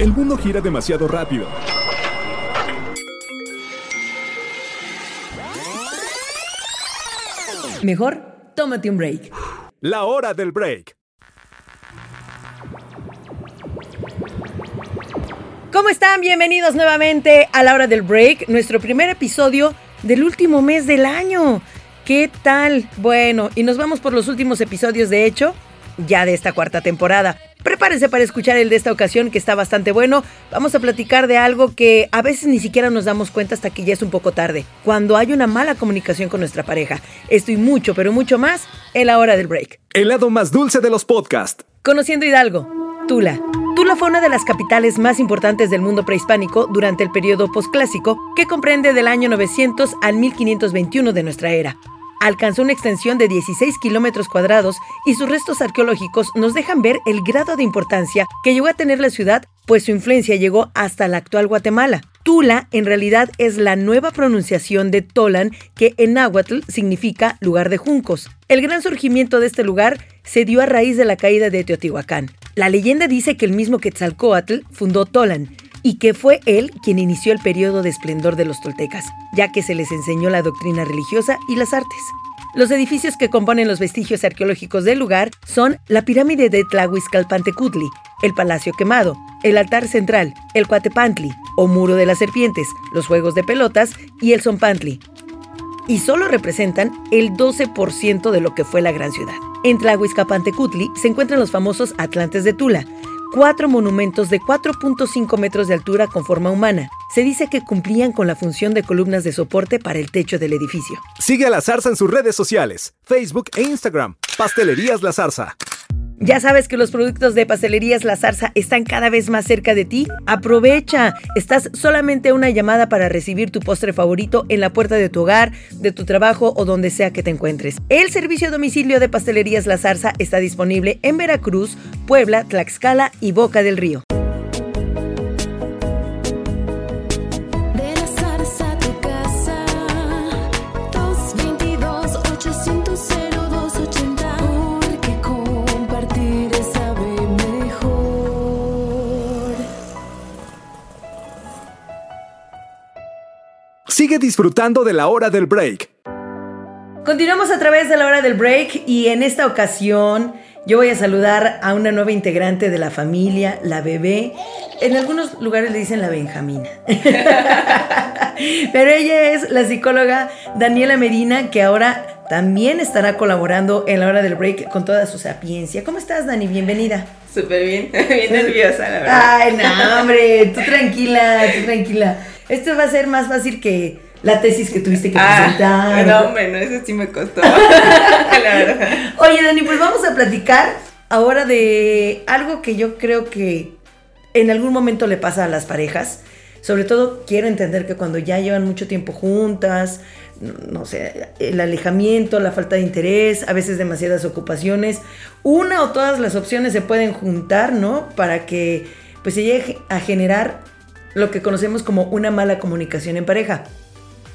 El mundo gira demasiado rápido. Mejor, tómate un break. La hora del break. ¿Cómo están? Bienvenidos nuevamente a la hora del break, nuestro primer episodio del último mes del año. ¿Qué tal? Bueno, y nos vamos por los últimos episodios, de hecho, ya de esta cuarta temporada. Prepárense para escuchar el de esta ocasión que está bastante bueno. Vamos a platicar de algo que a veces ni siquiera nos damos cuenta hasta que ya es un poco tarde. Cuando hay una mala comunicación con nuestra pareja. Esto y mucho, pero mucho más en la hora del break. El lado más dulce de los podcasts. Conociendo Hidalgo, Tula. Tula fue una de las capitales más importantes del mundo prehispánico durante el periodo posclásico que comprende del año 900 al 1521 de nuestra era alcanzó una extensión de 16 kilómetros cuadrados y sus restos arqueológicos nos dejan ver el grado de importancia que llegó a tener la ciudad, pues su influencia llegó hasta la actual Guatemala. Tula en realidad es la nueva pronunciación de Tolan, que en náhuatl significa lugar de juncos. El gran surgimiento de este lugar se dio a raíz de la caída de Teotihuacán. La leyenda dice que el mismo Quetzalcoatl fundó Tolan, y que fue él quien inició el periodo de esplendor de los toltecas, ya que se les enseñó la doctrina religiosa y las artes. Los edificios que componen los vestigios arqueológicos del lugar son la pirámide de Tlahuizcalpantecutli, el Palacio Quemado, el altar central, el Cuatepantli, o Muro de las Serpientes, los Juegos de Pelotas y el Zompantli. Y solo representan el 12% de lo que fue la gran ciudad. En Tlahuizcapantecutli se encuentran los famosos Atlantes de Tula, cuatro monumentos de 4.5 metros de altura con forma humana. Se dice que cumplían con la función de columnas de soporte para el techo del edificio. Sigue a La Zarza en sus redes sociales, Facebook e Instagram. Pastelerías La Zarza. Ya sabes que los productos de Pastelerías La Zarza están cada vez más cerca de ti. Aprovecha. Estás solamente una llamada para recibir tu postre favorito en la puerta de tu hogar, de tu trabajo o donde sea que te encuentres. El servicio domicilio de Pastelerías La Zarza está disponible en Veracruz, Puebla, Tlaxcala y Boca del Río. Sigue disfrutando de la hora del break. Continuamos a través de la hora del break y en esta ocasión yo voy a saludar a una nueva integrante de la familia, la bebé. En algunos lugares le dicen la Benjamina. Pero ella es la psicóloga Daniela Medina, que ahora también estará colaborando en la hora del break con toda su sapiencia. ¿Cómo estás, Dani? Bienvenida. Súper bien, bien nerviosa, la verdad. Ay, no, hombre, tú tranquila, tú tranquila. Esto va a ser más fácil que la tesis que tuviste que ah, presentar. No, hombre, no, eso sí me costó. la verdad. Oye, Dani, pues vamos a platicar ahora de algo que yo creo que en algún momento le pasa a las parejas. Sobre todo quiero entender que cuando ya llevan mucho tiempo juntas, no sé, el alejamiento, la falta de interés, a veces demasiadas ocupaciones, una o todas las opciones se pueden juntar, ¿no? Para que pues se llegue a generar lo que conocemos como una mala comunicación en pareja.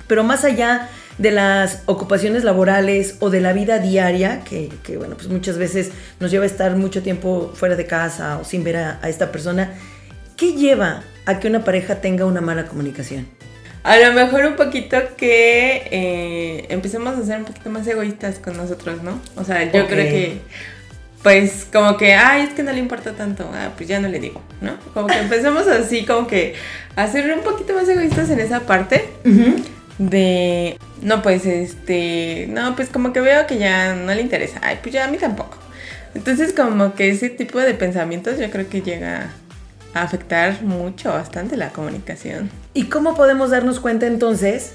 Pero más allá de las ocupaciones laborales o de la vida diaria, que, bueno, pues muchas veces nos lleva a estar mucho tiempo fuera de casa o sin ver a, esta persona, ¿qué lleva a que una pareja tenga una mala comunicación? A lo mejor un poquito que eh, empecemos a ser un poquito más egoístas con nosotros, ¿no? O sea, yo creo que pues como que, ay, es que no le importa tanto, ah, pues ya no le digo, ¿no? Como que empezamos así, como que a ser un poquito más egoístas en esa parte de, no, pues este, no, pues como que veo que ya no le interesa, ay, pues ya a mí tampoco. Entonces como que ese tipo de pensamientos yo creo que llega a afectar mucho, bastante la comunicación. ¿Y cómo podemos darnos cuenta entonces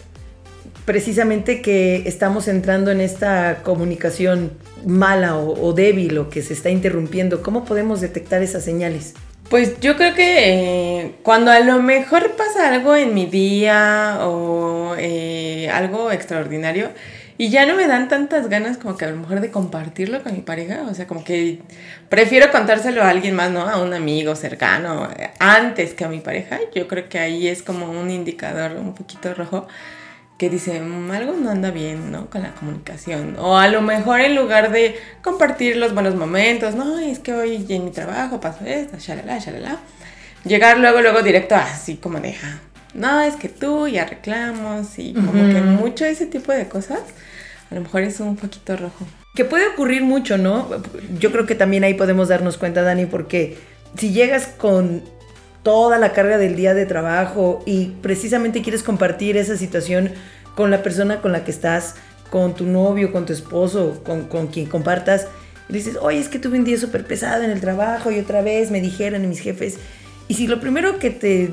precisamente que estamos entrando en esta comunicación mala o, débil o que se está interrumpiendo? ¿Cómo podemos detectar esas señales? Pues yo creo que eh, cuando a lo mejor pasa algo en mi día o eh, algo extraordinario y ya no me dan tantas ganas como que a lo mejor de compartirlo con mi pareja, o sea, como que prefiero contárselo a alguien más, ¿no? A un amigo cercano, antes que a mi pareja, yo creo que ahí es como un indicador un poquito rojo que dice, mm, algo no anda bien, ¿no? Con la comunicación. O a lo mejor en lugar de compartir los buenos momentos, no, es que hoy en mi trabajo pasó esto, shalala, shalala. llegar luego, luego directo así como de, ah, no, es que tú ya reclamos y como que mucho ese tipo de cosas, a lo mejor es un poquito rojo. Que puede ocurrir mucho, ¿no? Yo creo que también ahí podemos darnos cuenta, Dani, porque si llegas con toda la carga del día de trabajo y precisamente quieres compartir esa situación con la persona con la que estás, con tu novio, con tu esposo, con, con quien compartas, y dices, oye, es que tuve un día súper pesado en el trabajo y otra vez me dijeron mis jefes, y si lo primero que te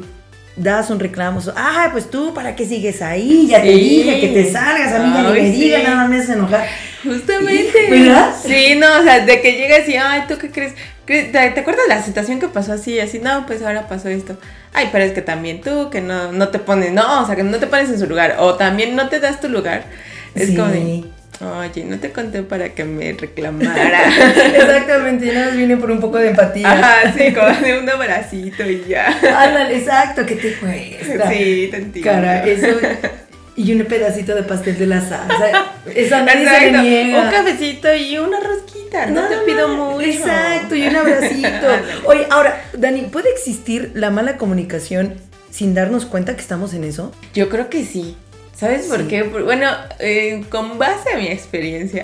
das un reclamo, ah, pues tú, ¿para qué sigues ahí? Ya te dije que te salgas, a mí ya ni me digas, nada más enojar. Justamente. ¿Verdad? Sí, no, o sea, de que llegas y, ay, ¿tú qué crees? ¿Te, acuerdas la situación que pasó así? Así, no, pues ahora pasó esto. Ay, pero es que también tú, que no, no te pones, no, o sea, que no te pones en su lugar. O también no te das tu lugar. Es como de, Oye, no te conté para que me reclamara. Exactamente, yo nada más vine por un poco de empatía. Ajá, sí, como de un abracito y ya. Ándale, exacto, ¿qué te cuesta? Sí, te entiendo. Cara, eso. Y un pedacito de pastel de la salsa. Eso nadie se le niega. Un cafecito y una rosquita. No, te pido mucho. Exacto, y un abracito. Oye, ahora, Dani, ¿puede existir la mala comunicación sin darnos cuenta que estamos en eso? Yo creo que sí. ¿Sabes por qué? Bueno, eh, con base a mi experiencia,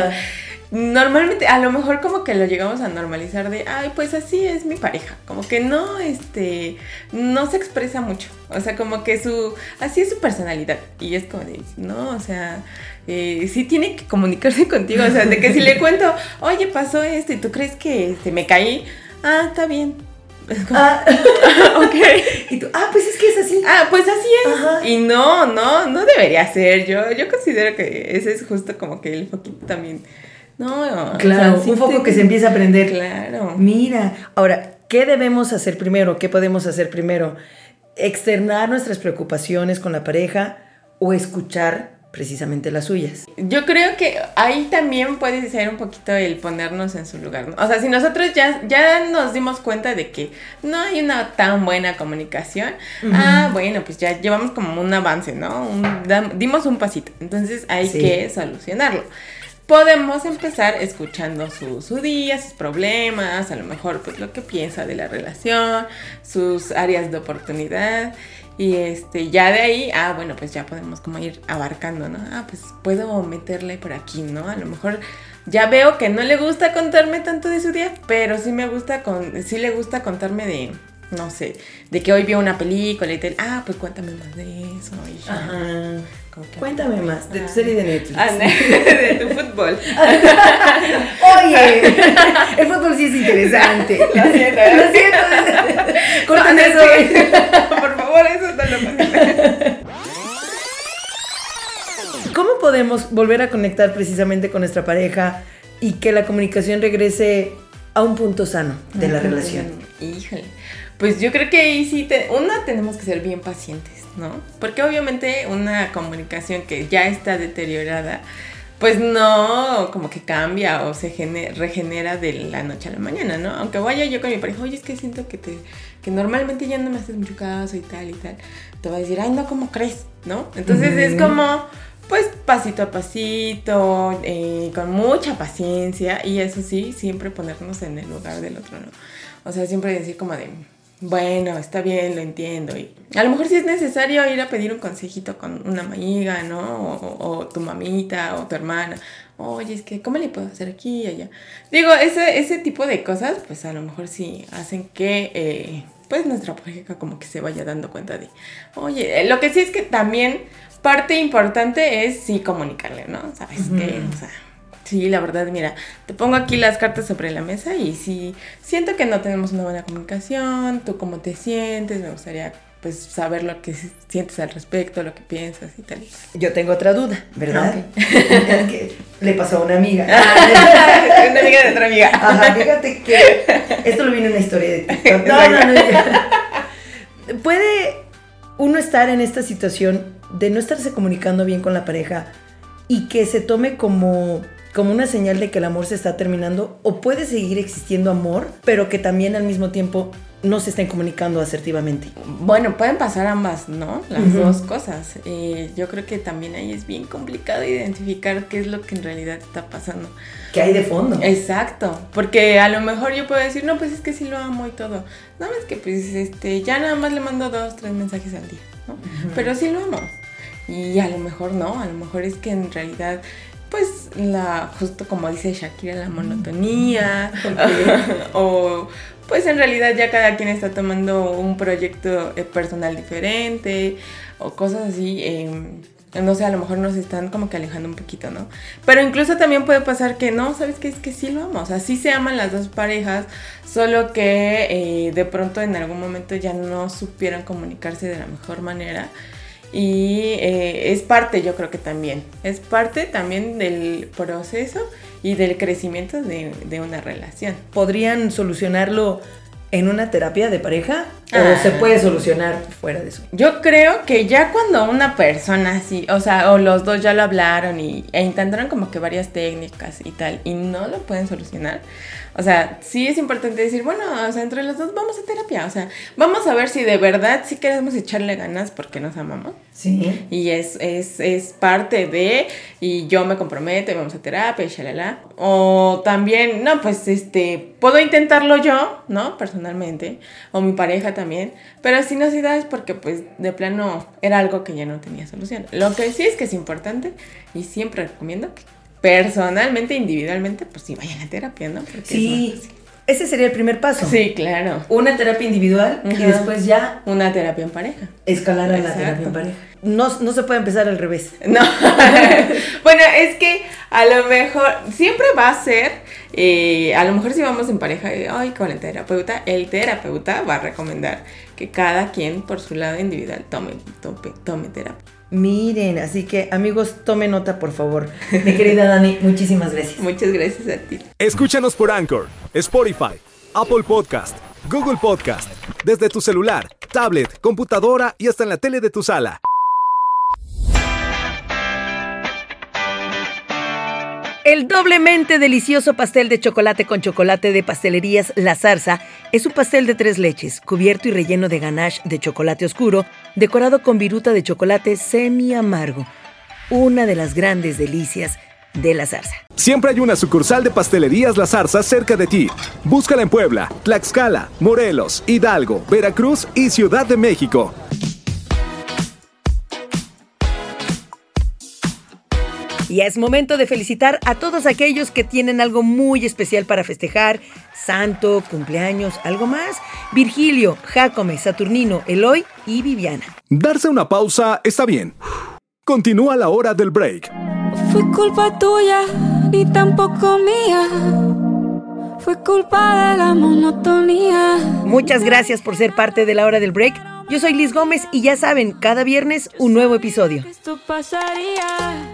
normalmente, a lo mejor como que lo llegamos a normalizar de, ay, pues así es mi pareja, como que no, este, no se expresa mucho, o sea, como que su, así es su personalidad, y es como de, no, o sea, eh, sí tiene que comunicarse contigo, o sea, de que si le cuento, oye, pasó esto y tú crees que este, me caí, ah, está bien, Ah, ok. Y tú, ah, pues es que es así. Ah, pues así es. Y no, no, no debería ser. Yo, yo considero que ese es justo como que el foquito también. No, claro, un foco que se empieza a aprender. Claro. Mira, ahora, ¿qué debemos hacer primero? ¿Qué podemos hacer primero? ¿Externar nuestras preocupaciones con la pareja o escuchar precisamente las suyas. Yo creo que ahí también puede ser un poquito el ponernos en su lugar. ¿no? O sea, si nosotros ya, ya nos dimos cuenta de que no hay una tan buena comunicación, ah, bueno, pues ya llevamos como un avance, ¿no? dimos un pasito. Entonces hay que solucionarlo. Podemos empezar escuchando su, su día, sus problemas, a lo mejor pues lo que piensa de la relación, sus áreas de oportunidad y este, ya de ahí, ah, bueno, pues ya podemos como ir abarcando, ¿no? Ah, pues puedo meterle por aquí, ¿no? A lo mejor ya veo que no le gusta contarme tanto de su día, pero sí me gusta con, sí le gusta contarme de, no sé, de que hoy vio una película y tal, ah, pues cuéntame más de eso. Ajá. Cuéntame más de tu serie de Netflix. Ah, de tu fútbol. Oye, el fútbol sí es interesante. Lo siento, lo siento. Cortan eso. Lo ¿Cómo podemos volver a conectar precisamente con nuestra pareja y que la comunicación regrese a un punto sano de la relación? Híjole. Pues yo creo que ahí sí, te, una, tenemos que ser bien pacientes ¿no? Porque obviamente una comunicación que ya está deteriorada, pues no como que cambia o se regenera de la noche a la mañana, ¿no? Aunque vaya yo con mi pareja, oye, es que siento que te que normalmente ya no me haces mucho caso y tal y tal, te va a decir, ay, no, ¿cómo crees? ¿No? Entonces es como, pues pasito a pasito, eh, con mucha paciencia y eso sí, siempre ponernos en el lugar del otro, ¿no? O sea, siempre decir como de, bueno, está bien, lo entiendo. Y a lo mejor si es necesario ir a pedir un consejito con una amiga, ¿no? O, tu mamita o tu hermana. Oye, es que, ¿cómo le puedo hacer aquí y allá? Digo, ese, ese tipo de cosas, pues a lo mejor sí hacen que, eh, pues nuestra pareja como que se vaya dando cuenta de, oye, eh, lo que sí es que también parte importante es sí comunicarle, ¿no? ¿Sabes qué? O sea, Sí, la verdad, mira, te pongo aquí las cartas sobre la mesa y si siento que no tenemos una buena comunicación, tú cómo te sientes, me gustaría pues saber lo que sientes al respecto, lo que piensas y tal. Yo tengo otra duda, ¿verdad? le pasó a una amiga. una amiga de otra amiga. Ajá, fíjate que esto lo viene en una historia de TikTok. No, no, no. Puede uno estar en esta situación de no estarse comunicando bien con la pareja y que se tome como como una señal de que el amor se está terminando o puede seguir existiendo amor, pero que también al mismo tiempo no se estén comunicando asertivamente. Bueno, pueden pasar ambas, ¿no? Las dos cosas. Eh, yo creo que también ahí es bien complicado identificar qué es lo que en realidad está pasando. ¿Qué hay de fondo? Exacto, porque a lo mejor yo puedo decir, no, pues es que sí lo amo y todo. No, es que pues este, ya nada más le mando dos, tres mensajes al día, ¿no? Pero sí lo amo. Y a lo mejor no, a lo mejor es que en realidad la justo como dice Shakira la monotonía o pues en realidad ya cada quien está tomando un proyecto eh, personal diferente o cosas así. Em, no sé, a lo mejor nos están como que alejando un poquito, ¿no? Pero incluso también puede pasar que no, ¿sabes qué? Es que sí lo amo. O sea, sí se aman las dos parejas, solo que eh, de pronto en algún momento ya no supieron comunicarse de la mejor manera. Y eh, es parte, yo creo que también, es parte también del proceso y del crecimiento de, de una relación. ¿Podrían solucionarlo en una terapia de pareja o se ah. puede solucionar fuera de eso? Yo creo que ya cuando una persona así, o sea, o los dos ya lo hablaron y, e intentaron como que varias técnicas y tal, y no lo pueden solucionar, o sea, sí es importante decir, bueno, o sea, entre los dos vamos a terapia. O sea, vamos a ver si de verdad sí queremos echarle ganas porque nos amamos. Sí. Y es, es, es parte de, y yo me comprometo y vamos a terapia y shalala. O también, no, pues este, puedo intentarlo yo, ¿no? Personalmente. O mi pareja también. Pero si no se da es porque pues de plano era algo que ya no tenía solución. Lo que sí es que es importante y siempre recomiendo que personalmente, individualmente, pues sí vayan a terapia, ¿no? Porque sí. Ese sería el primer paso. Sí, claro. Una terapia individual y después ya... Una terapia en pareja. Escalar a la terapia en pareja. No, no se puede empezar al revés. No. bueno, es que a lo mejor siempre va a ser, eh, a lo mejor si vamos en pareja, ay, con el terapeuta, el terapeuta va a recomendar que cada quien por su lado individual tome, tome, tome terapia. Miren, así que amigos, tome nota por favor. Mi querida Dani, muchísimas gracias. Muchas gracias a ti. Escúchanos por Anchor, Spotify, Apple Podcast, Google Podcast, desde tu celular, tablet, computadora y hasta en la tele de tu sala. El doblemente delicioso pastel de chocolate con chocolate de pastelerías La Zarza es un pastel de tres leches, cubierto y relleno de ganache de chocolate oscuro, decorado con viruta de chocolate semi amargo. Una de las grandes delicias de La Zarza. Siempre hay una sucursal de pastelerías La Zarza cerca de ti. Búscala en Puebla, Tlaxcala, Morelos, Hidalgo, Veracruz y Ciudad de México. Y es momento de felicitar a todos aquellos que tienen algo muy especial para festejar, santo, cumpleaños, algo más. Virgilio, Jacome, Saturnino, Eloy y Viviana. Darse una pausa está bien. Continúa la hora del break. Fue culpa tuya, ni tampoco mía. Fue culpa de la monotonía. Muchas gracias por ser parte de la hora del break. Yo soy Liz Gómez y ya saben, cada viernes un nuevo episodio. Esto pasaría.